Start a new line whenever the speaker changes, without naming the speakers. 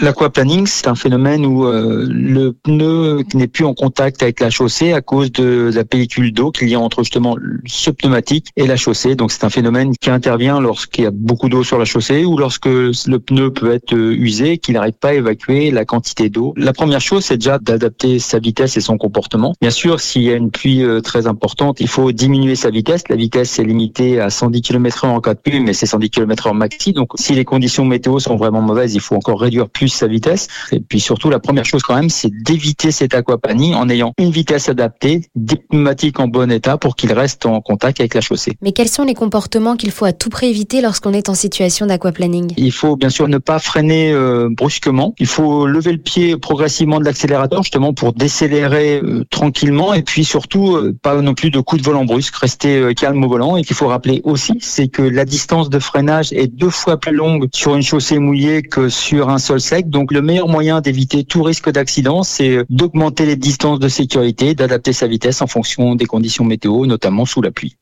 L'aquaplaning, c'est un phénomène où euh, le pneu n'est plus en contact avec la chaussée à cause de la pellicule d'eau qu'il y a entre justement ce pneumatique et la chaussée. Donc c'est un phénomène qui intervient lorsqu'il y a beaucoup d'eau sur la chaussée ou lorsque le pneu peut être euh, usé, qu'il n'arrive pas à évacuer la quantité d'eau. La première chose, c'est déjà d'adapter sa vitesse et son comportement. Bien sûr, s'il y a une pluie euh, très importante, il faut diminuer sa vitesse. La vitesse est limitée à 110 km/h en cas de pluie, mais c'est 110 km/h maxi. Donc si les conditions météo sont vraiment mauvaises, il faut encore réduire plus sa vitesse. Et puis surtout, la première chose quand même, c'est d'éviter cet aquaplaning en ayant une vitesse adaptée, des pneumatiques en bon état pour qu'il reste en contact avec la chaussée.
Mais quels sont les comportements qu'il faut à tout prix éviter lorsqu'on est en situation d'aquaplaning?
Il faut bien sûr ne pas freiner euh, brusquement. Il faut lever le pied progressivement de l'accélérateur justement pour décélérer euh, tranquillement et puis surtout euh, pas non plus de coups de volant brusque, rester euh, calme au volant. Et qu'il faut rappeler aussi, c'est que la distance de freinage est deux fois plus longue sur une chaussée mouillée que sur un sol sec. Donc le meilleur moyen d'éviter tout risque d'accident, c'est d'augmenter les distances de sécurité, d'adapter sa vitesse en fonction des conditions météo, notamment sous la pluie.